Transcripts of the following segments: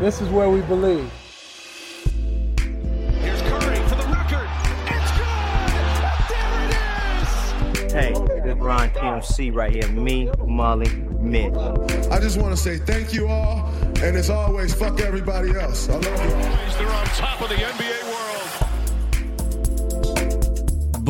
This is where we believe. Here's Curry for the record. It's good. There it is. Hey, this is Ron TMC right here. Me, Molly, Mint. I just want to say thank you all, and as always, fuck everybody else. I love you. They're on top of the NBA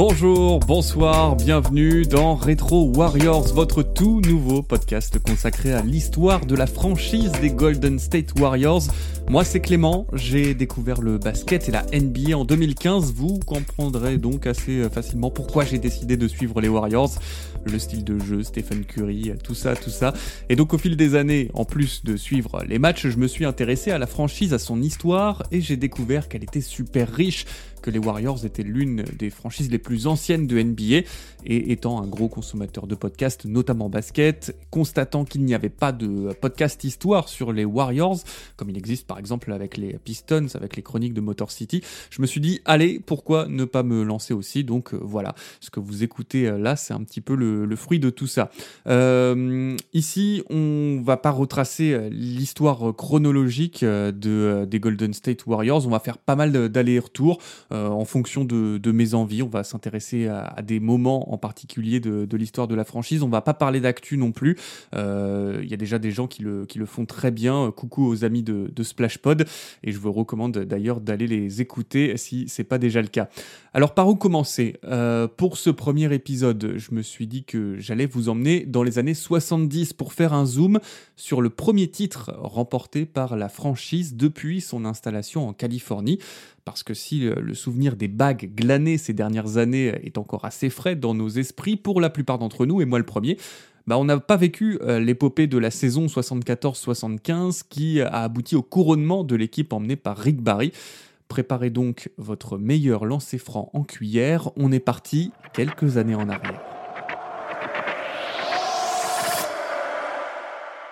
Bonjour, bonsoir, bienvenue dans Retro Warriors, votre tout nouveau podcast consacré à l'histoire de la franchise des Golden State Warriors. Moi c'est Clément, j'ai découvert le basket et la NBA en 2015, vous comprendrez donc assez facilement pourquoi j'ai décidé de suivre les Warriors, le style de jeu, Stephen Curry, tout ça, tout ça. Et donc au fil des années, en plus de suivre les matchs, je me suis intéressé à la franchise, à son histoire, et j'ai découvert qu'elle était super riche, que les Warriors étaient l'une des franchises les plus anciennes de NBA, et étant un gros consommateur de podcasts, notamment basket, constatant qu'il n'y avait pas de podcast histoire sur les Warriors, comme il existe par exemple avec les Pistons, avec les chroniques de Motor City, je me suis dit, allez, pourquoi ne pas me lancer aussi? Donc euh, voilà, ce que vous écoutez euh, là, c'est un petit peu le, fruit de tout ça. Euh, ici, on va pas retracer l'histoire chronologique de, des Golden State Warriors, on va faire pas mal d'allers-retours euh, en fonction de, mes envies, on va s'intéresser à, des moments en particulier de, l'histoire de la franchise, on va pas parler d'actu non plus, il y a déjà des gens qui le, font très bien, coucou aux amis de, de Splash Pod et je vous recommande d'ailleurs d'aller les écouter si c'est pas déjà le cas. Alors par où commencer? Euh, Pour ce premier épisode, je me suis dit que j'allais vous emmener dans les années 70 pour faire un zoom sur le premier titre remporté par la franchise depuis son installation en Californie. Parce que si le souvenir des bagues glanées ces dernières années est encore assez frais dans nos esprits, pour la plupart d'entre nous, et moi le premier, bah, on n'a pas vécu euh, l'épopée de la saison 74-75 qui a abouti au couronnement de l'équipe emmenée par Rick Barry. Préparez donc votre meilleur lancer franc en cuillère, on est parti quelques années en arrière.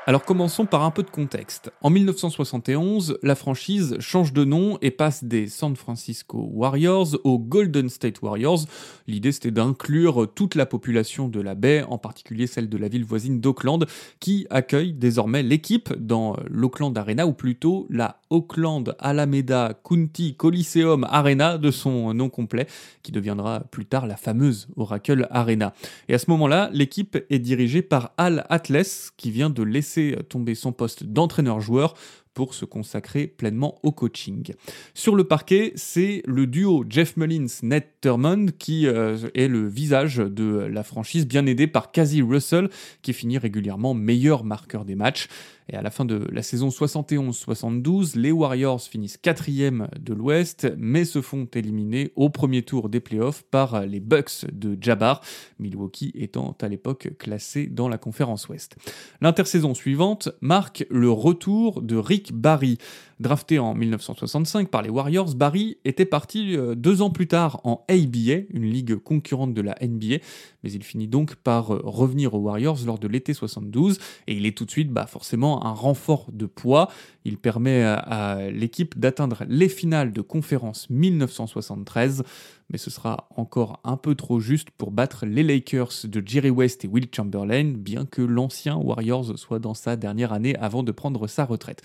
Alors commençons par un peu de contexte. En 1971, la franchise change de nom et passe des San Francisco Warriors aux Golden State Warriors. L'idée c'était d'inclure toute la population de la baie, en particulier celle de la ville voisine d'Oakland, qui accueille désormais l'équipe dans l'Oakland Arena, ou plutôt la Oakland Alameda County Coliseum Arena de son nom complet, qui deviendra plus tard la fameuse Oracle Arena. Et à ce moment-là, l'équipe est dirigée par Al Atlas, qui vient de laisser tomber son poste d'entraîneur-joueur pour se consacrer pleinement au coaching. Sur le parquet, c'est le duo Jeff Mullins-Ned Thurmond qui euh, est le visage de la franchise, bien aidé par Casey Russell, qui finit régulièrement meilleur marqueur des matchs. Et à la fin de la saison 71-72, les Warriors finissent quatrième de l'Ouest, mais se font éliminer au premier tour des playoffs par les Bucks de Jabbar, Milwaukee étant à l'époque classé dans la conférence Ouest. L'intersaison suivante marque le retour de Rick Barry. Drafté en 1965 par les Warriors, Barry était parti deux ans plus tard en ABA, une ligue concurrente de la NBA, mais il finit donc par revenir aux Warriors lors de l'été 72 et il est tout de suite bah, forcément un renfort de poids. Il permet à l'équipe d'atteindre les finales de conférence 1973, mais ce sera encore un peu trop juste pour battre les Lakers de Jerry West et Will Chamberlain, bien que l'ancien Warriors soit dans sa dernière année avant de prendre sa retraite.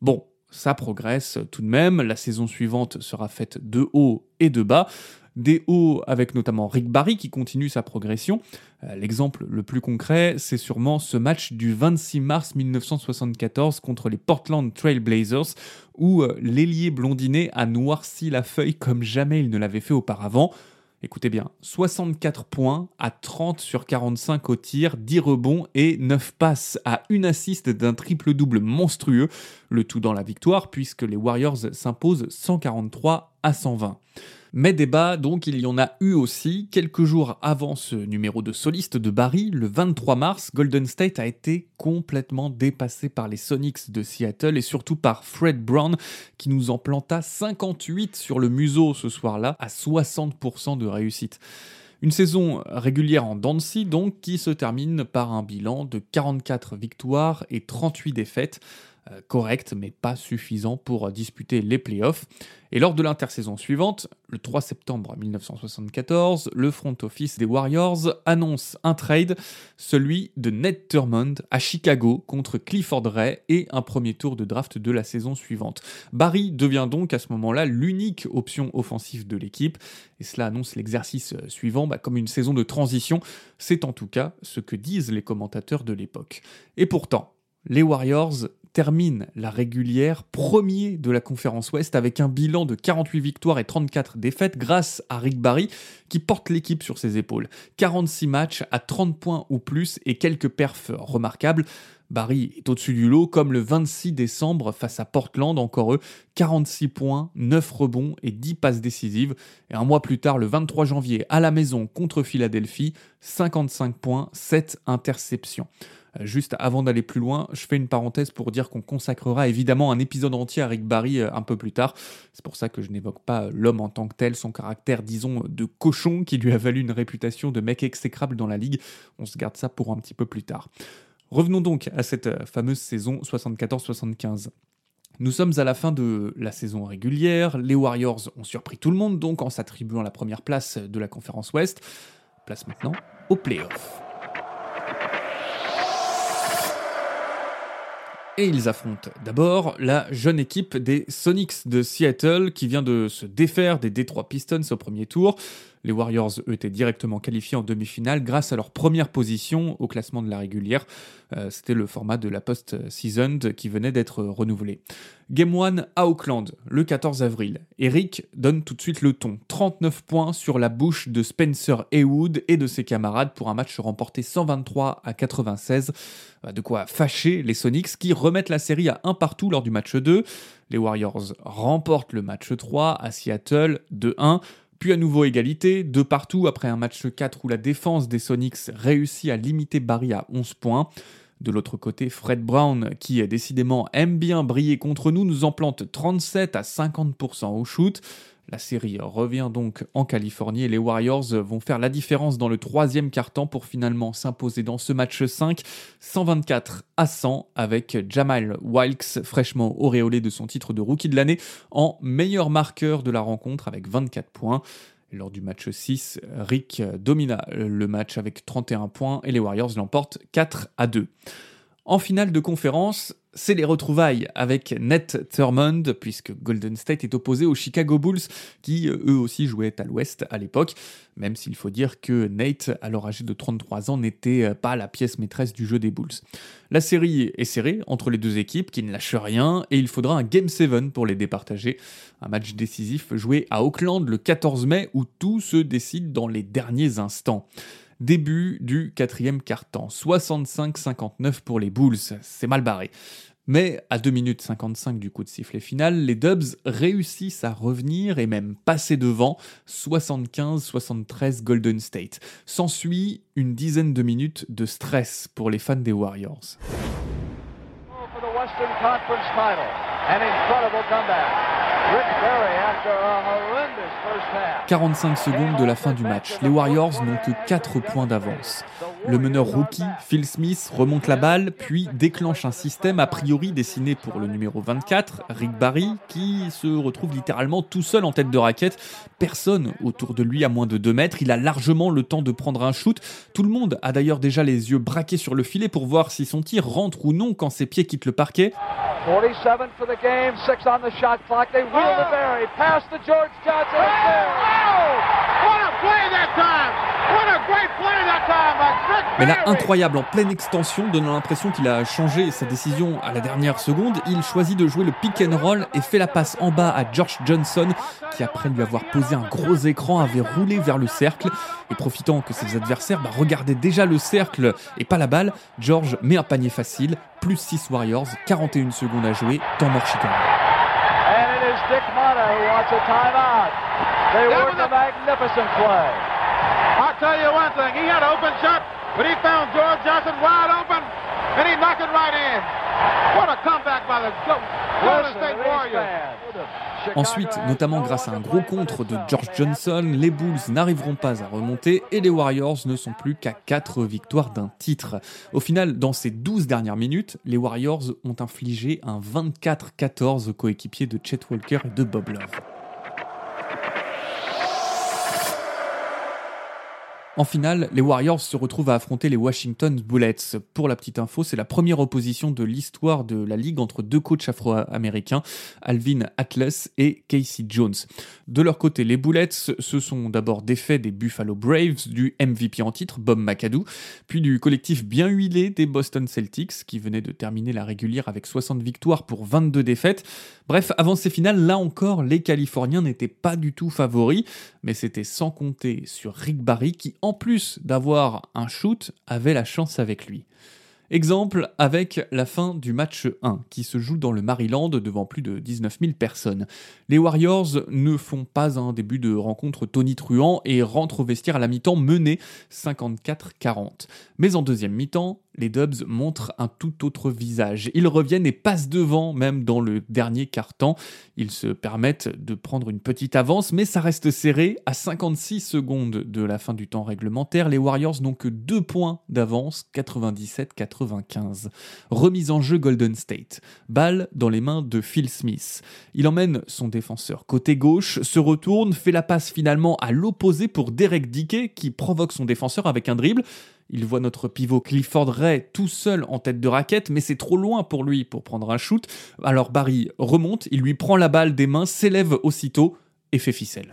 Bon, ça progresse tout de même. La saison suivante sera faite de haut et de bas. Des hauts avec notamment Rick Barry qui continue sa progression. L'exemple le plus concret, c'est sûrement ce match du 26 mars 1974 contre les Portland Trail Blazers où l'ailier blondinet a noirci la feuille comme jamais il ne l'avait fait auparavant. Écoutez bien, 64 points à 30 sur 45 au tir, 10 rebonds et 9 passes à une assiste d'un triple-double monstrueux, le tout dans la victoire puisque les Warriors s'imposent 143 à 120. Mais débat, donc, il y en a eu aussi. Quelques jours avant ce numéro de soliste de Barry, le 23 mars, Golden State a été complètement dépassé par les Sonics de Seattle et surtout par Fred Brown qui nous en planta 58 sur le museau ce soir-là à 60% de réussite. Une saison régulière en Dancy, donc, qui se termine par un bilan de 44 victoires et 38 défaites. Euh, correct, mais pas suffisant pour disputer les playoffs. Et lors de l'intersaison suivante, le 3 septembre 1974, le front office des Warriors annonce un trade, celui de Ned Thurmond à Chicago contre Clifford Ray et un premier tour de draft de la saison suivante. Barry devient donc à ce moment-là l'unique option offensive de l'équipe, et cela annonce l'exercice suivant bah, comme une saison de transition. C'est en tout cas ce que disent les commentateurs de l'époque. Et pourtant, les Warriors termine la régulière premier de la conférence Ouest avec un bilan de 48 victoires et 34 défaites grâce à Rick Barry qui porte l'équipe sur ses épaules. 46 matchs à 30 points ou plus et quelques perfs remarquables. Barry est au-dessus du lot comme le 26 décembre face à Portland, encore eux, 46 points, 9 rebonds et 10 passes décisives. Et un mois plus tard, le 23 janvier, à la maison contre Philadelphie, 55 points, 7 interceptions. Juste avant d'aller plus loin, je fais une parenthèse pour dire qu'on consacrera évidemment un épisode entier à Rick Barry euh, un peu plus tard. C'est pour ça que je n'évoque pas l'homme en tant que tel, son caractère, disons, de cochon qui lui a valu une réputation de mec exécrable dans la ligue. On se garde ça pour un petit peu plus tard. Revenons donc à cette euh, fameuse saison 74-75. Nous sommes à la fin de la saison régulière, les Warriors ont surpris tout le monde donc en s'attribuant la première place de la conférence Ouest. Place maintenant aux playoffs. Et ils affrontent d'abord la jeune équipe des Sonics de Seattle qui vient de se défaire des Detroit Pistons au premier tour. Les Warriors, eux, étaient directement qualifiés en demi-finale grâce à leur première position au classement de la régulière. Euh, c'était le format de la post-season qui venait d'être renouvelé. Game 1 à Auckland, le 14 avril. Eric donne tout de suite le ton. 39 points sur la bouche de Spencer Haywood et de ses camarades pour un match remporté 123 à 96. Euh, de quoi fâcher les Sonics qui remettent la série à un partout lors du match 2. Les Warriors remportent le match 3 à Seattle 2-1. Puis à nouveau égalité, de partout après un match 4 où la défense des Sonics réussit à limiter Barry à 11 points. De l'autre côté, Fred Brown, qui décidément aime bien briller contre nous, nous en plante 37 à 50% au shoot. La série revient donc en Californie et les Warriors vont faire la différence dans le troisième quart-temps pour finalement s'imposer dans ce match 5, 124 à 100, avec Jamal Wilkes, fraîchement auréolé de son titre de rookie de l'année, en meilleur marqueur de la rencontre avec 24 points. Lors du match 6, Rick domina le match avec 31 points et les Warriors l'emportent 4 à 2. En finale de conférence, c'est les retrouvailles avec Ned Thurmond, puisque Golden State est opposé aux Chicago Bulls, qui euh, eux aussi jouaient à l'ouest à l'époque, même s'il faut dire que Nate, alors âgé de 33 ans, n'était euh, pas la pièce maîtresse du jeu des Bulls. La série est serrée entre les deux équipes qui ne lâchent rien, et il faudra un Game 7 pour les départager. Un match décisif joué à Auckland le 14 mai, où tout se décide dans les derniers instants. Début du quatrième quart-temps, 65-59 pour les Bulls, c'est mal barré. Mais à 2 minutes 55 du coup de sifflet final, les Dubs réussissent à revenir et même passer devant 75-73 Golden State. S'ensuit une dizaine de minutes de stress pour les fans des Warriors. 45 secondes de la fin du match. Les Warriors n'ont que 4 points d'avance. Le meneur rookie, Phil Smith, remonte la balle, puis déclenche un système a priori dessiné pour le numéro 24, Rick Barry, qui se retrouve littéralement tout seul en tête de raquette. Personne autour de lui à moins de 2 mètres. Il a largement le temps de prendre un shoot. Tout le monde a d'ailleurs déjà les yeux braqués sur le filet pour voir si son tir rentre ou non quand ses pieds quittent le parquet. 47 for the game, 6 on the shot clock. They wheel oh. to Barry, pass to George Johnson. Oh! oh! What a play that time! Mais là, incroyable, en pleine extension, donnant l'impression qu'il a changé sa décision à la dernière seconde. Il choisit de jouer le pick and roll et fait la passe en bas à George Johnson, qui après lui avoir posé un gros écran avait roulé vers le cercle. Et profitant que ses adversaires bah, regardaient déjà le cercle et pas la balle, George met un panier facile, plus 6 Warriors, 41 secondes à jouer, temps mort Chicago. And it is Dick Mata who wants a timeout. They worked a magnificent play. I'll tell you one thing, he had an open shot, but he found George Johnson wide open, and he knocked it right in. What a comeback by the Golden State Warriors. Ensuite, notamment grâce à un gros contre de George Johnson, les Bulls n'arriveront pas à remonter et les Warriors ne sont plus qu'à 4 victoires d'un titre. Au final, dans ces 12 dernières minutes, les Warriors ont infligé un 24-14 aux coéquipiers de Chet Walker et de Bob Love. En finale, les Warriors se retrouvent à affronter les Washington Bullets. Pour la petite info, c'est la première opposition de l'histoire de la ligue entre deux coachs afro-américains, Alvin Atlas et Casey Jones. De leur côté, les Bullets se sont d'abord défaits des Buffalo Braves, du MVP en titre, Bob McAdoo, puis du collectif bien huilé des Boston Celtics, qui venait de terminer la régulière avec 60 victoires pour 22 défaites. Bref, avant ces finales, là encore, les Californiens n'étaient pas du tout favoris, mais c'était sans compter sur Rick Barry qui en plus d'avoir un shoot, avait la chance avec lui. Exemple avec la fin du match 1 qui se joue dans le Maryland devant plus de 19 000 personnes. Les Warriors ne font pas un début de rencontre tonitruant et rentrent au vestiaire à la mi-temps menés 54-40. Mais en deuxième mi-temps, les Dubs montrent un tout autre visage. Ils reviennent et passent devant, même dans le dernier quart-temps. Ils se permettent de prendre une petite avance, mais ça reste serré. À 56 secondes de la fin du temps réglementaire, les Warriors n'ont que deux points d'avance, 97-95. Remise en jeu Golden State. Balle dans les mains de Phil Smith. Il emmène son défenseur côté gauche, se retourne, fait la passe finalement à l'opposé pour Derek Dickey, qui provoque son défenseur avec un dribble. Il voit notre pivot Clifford Ray tout seul en tête de raquette, mais c'est trop loin pour lui pour prendre un shoot. Alors Barry remonte, il lui prend la balle des mains, s'élève aussitôt et fait ficelle.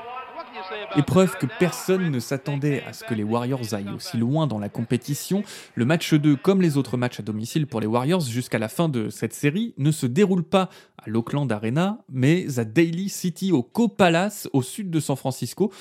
Épreuve que personne ne s'attendait à ce que les Warriors aillent aussi loin dans la compétition. Le match 2, comme les autres matchs à domicile pour les Warriors jusqu'à la fin de cette série, ne se déroule pas à l'Oakland Arena, mais à Daly City, au Co-Palace, au sud de San Francisco.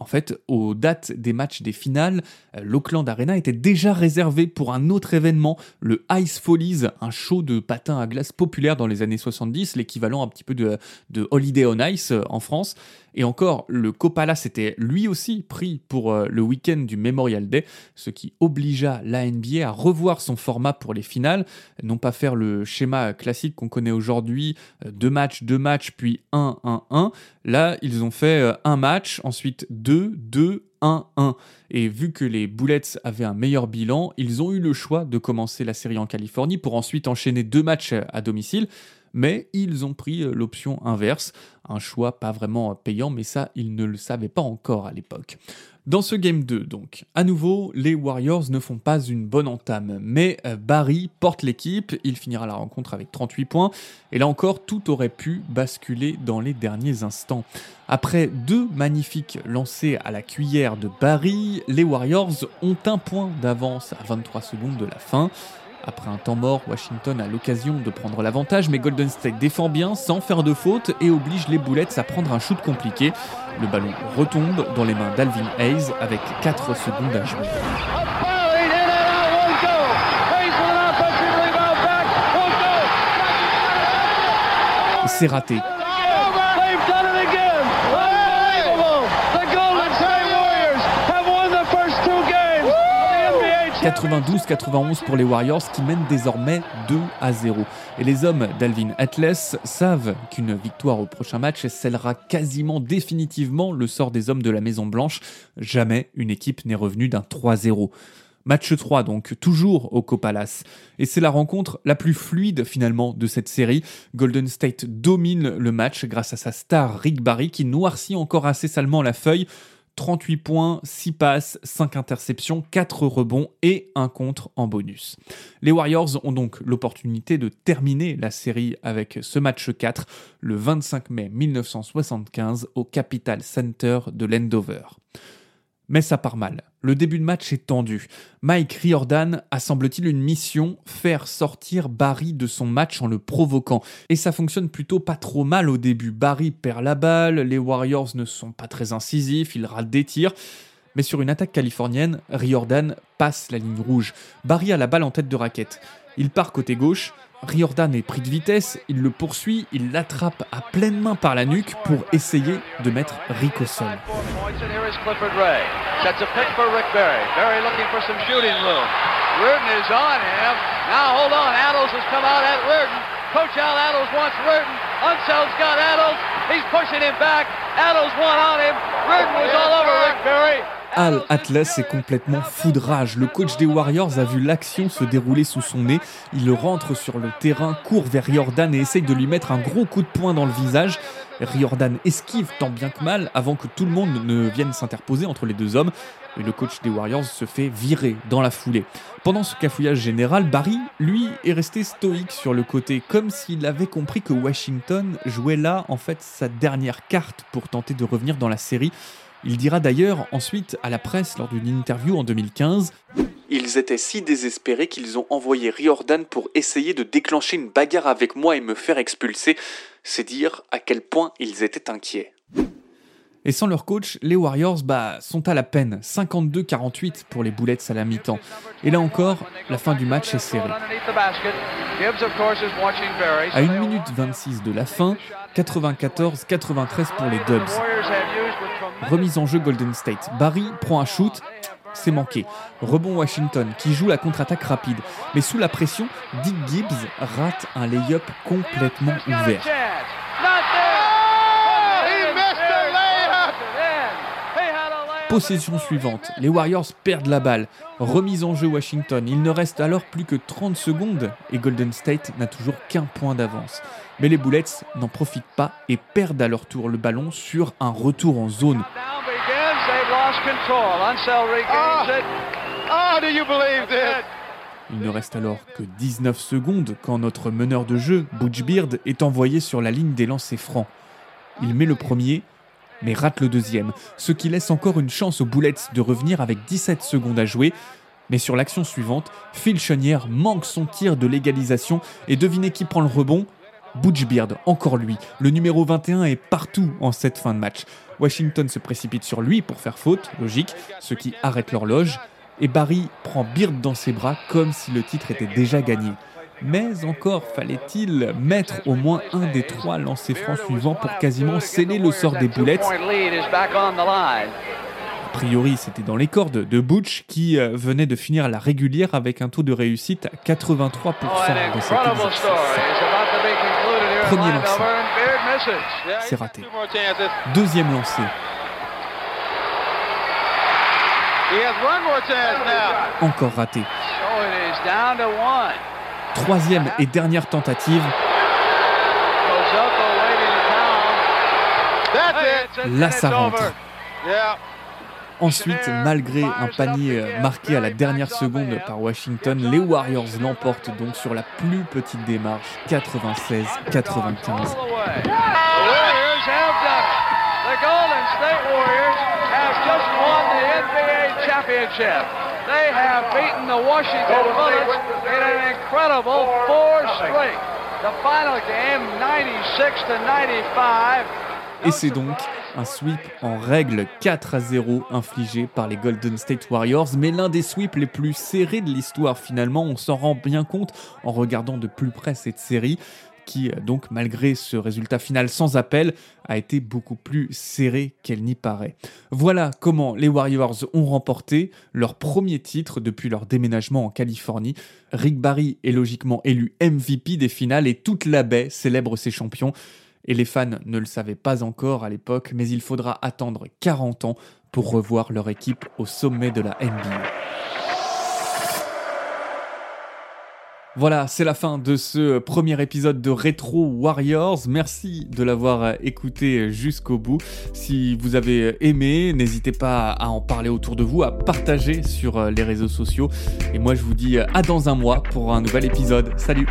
En fait, aux dates des matchs des finales, euh, l'Oakland Arena était déjà réservé pour un autre événement, le Ice Follies, un show de patins à glace populaire dans les années 70, l'équivalent un petit peu de, de Holiday on Ice euh, en France. Et encore, le Copala s'était lui aussi pris pour euh, le week-end du Memorial Day, ce qui obligea la NBA à revoir son format pour les finales, non pas faire le schéma classique qu'on connaît aujourd'hui, deux matchs, deux matchs, puis un, un, un. Là, ils ont fait un match, ensuite deux, deux, 1-1. Et vu que les Bullets avaient un meilleur bilan, ils ont eu le choix de commencer la série en Californie pour ensuite enchaîner deux matchs à domicile. Mais ils ont pris l'option inverse, un choix pas vraiment payant, mais ça, ils ne le savaient pas encore à l'époque. Dans ce Game 2, donc, à nouveau, les Warriors ne font pas une bonne entame, mais euh, Barry porte l'équipe, il finira la rencontre avec 38 points, et là encore, tout aurait pu basculer dans les derniers instants. Après deux magnifiques lancers à la cuillère de Barry, les Warriors ont un point d'avance à 23 secondes de la fin. Après un temps mort, Washington a l'occasion de prendre l'avantage, mais Golden State défend bien sans faire de faute et oblige les Bullets à prendre un shoot compliqué. Le ballon retombe dans les mains d'Alvin Hayes avec 4 secondes à jouer. C'est raté. 92-91 pour les Warriors qui mènent désormais 2 à 0. Et les hommes d'Alvin Atlas savent qu'une victoire au prochain match scellera quasiment définitivement le sort des hommes de la Maison Blanche. Jamais une équipe n'est revenue d'un 3-0. Match 3 donc, toujours au Copalas. Et c'est la rencontre la plus fluide finalement de cette série. Golden State domine le match grâce à sa star Rick Barry qui noircit encore assez salement la feuille. 38 points, 6 passes, 5 interceptions, 4 rebonds et un contre en bonus. Les Warriors ont donc l'opportunité de terminer la série avec ce match 4 le 25 mai 1975 au Capital Center de Landover. Mais ça part mal. Le début de match est tendu. Mike Riordan a semble-t-il une mission, faire sortir Barry de son match en le provoquant. Et ça fonctionne plutôt pas trop mal au début. Barry perd la balle, les Warriors ne sont pas très incisifs, ils ratent des tirs. Mais sur une attaque californienne, Riordan passe la ligne rouge. Barry a la balle en tête de raquette. Il part côté gauche, Riordan est pris de vitesse, il le poursuit, il l'attrape à pleine main par la nuque pour essayer de mettre Rick au sol. Coach Al Addles wants Rurton. Unsell's got Addles. He's pushing him back. Addles one on him. Rurton was all over Rick Barry. Al Atlas est complètement foudrage. Le coach des Warriors a vu l'action se dérouler sous son nez. Il rentre sur le terrain, court vers Riordan et essaye de lui mettre un gros coup de poing dans le visage. Riordan esquive tant bien que mal avant que tout le monde ne vienne s'interposer entre les deux hommes. Et le coach des Warriors se fait virer dans la foulée. Pendant ce cafouillage général, Barry, lui, est resté stoïque sur le côté, comme s'il avait compris que Washington jouait là, en fait, sa dernière carte pour tenter de revenir dans la série. Il dira d'ailleurs ensuite à la presse lors d'une interview en 2015 Ils étaient si désespérés qu'ils ont envoyé Riordan pour essayer de déclencher une bagarre avec moi et me faire expulser. C'est dire à quel point ils étaient inquiets. Et sans leur coach, les Warriors bah, sont à la peine, 52-48 pour les Bullets à la mi-temps. Et là encore, la fin du match est serrée. À 1 minute 26 de la fin, 94-93 pour les Dubs. Remise en jeu Golden State. Barry prend un shoot, c'est manqué. Rebond Washington qui joue la contre-attaque rapide. Mais sous la pression, Dick Gibbs rate un lay-up complètement ouvert. Possession suivante, les Warriors perdent la balle. Remise en jeu Washington, il ne reste alors plus que 30 secondes et Golden State n'a toujours qu'un point d'avance. Mais les Bullets n'en profitent pas et perdent à leur tour le ballon sur un retour en zone. Il ne reste alors que 19 secondes quand notre meneur de jeu, Butch Beard, est envoyé sur la ligne des lancers francs. Il met le premier mais rate le deuxième, ce qui laisse encore une chance aux Bullets de revenir avec 17 secondes à jouer. Mais sur l'action suivante, Phil Chenière manque son tir de légalisation et devinez qui prend le rebond? Butch Beard, encore lui. Le numéro 21 est partout en cette fin de match. Washington se précipite sur lui pour faire faute, logique, ce qui arrête l'horloge. Et Barry prend Beard dans ses bras comme si le titre était déjà gagné. Mais encore fallait-il mettre au moins un des trois lancers francs suivants pour quasiment sceller le sort des boulettes. A priori, c'était dans les cordes de Butch qui euh, venait de finir la régulière avec un taux de réussite à 83% dans cet exercice. Premier lancé. C'est raté. Deuxième lancé. Encore raté. Troisième et dernière tentative. Là, ça rentre. Ensuite, malgré un panier euh, marqué à la dernière seconde par Washington, les Warriors l'emportent donc sur la plus petite démarche, 96-95. Et c'est donc un sweep en règle 4 à 0 infligé par les Golden State Warriors, mais l'un des sweeps les plus serrés de l'histoire finalement, on s'en rend bien compte en regardant de plus près cette série qui, euh, donc, malgré ce résultat final sans appel, a été beaucoup plus serré qu'elle n'y paraît. Voilà comment les Warriors ont remporté leur premier titre depuis leur déménagement en Californie. Rick Barry est logiquement élu MVP des finales et toute la baie célèbre ses champions. Et les fans ne le savaient pas encore à l'époque, mais il faudra attendre 40 ans pour revoir leur équipe au sommet de la NBA. Voilà, c'est la fin de ce premier épisode de Retro Warriors. Merci de l'avoir écouté jusqu'au bout. Si vous avez aimé, n'hésitez pas à en parler autour de vous, à partager sur les réseaux sociaux. Et moi, je vous dis à dans un mois pour un nouvel épisode. Salut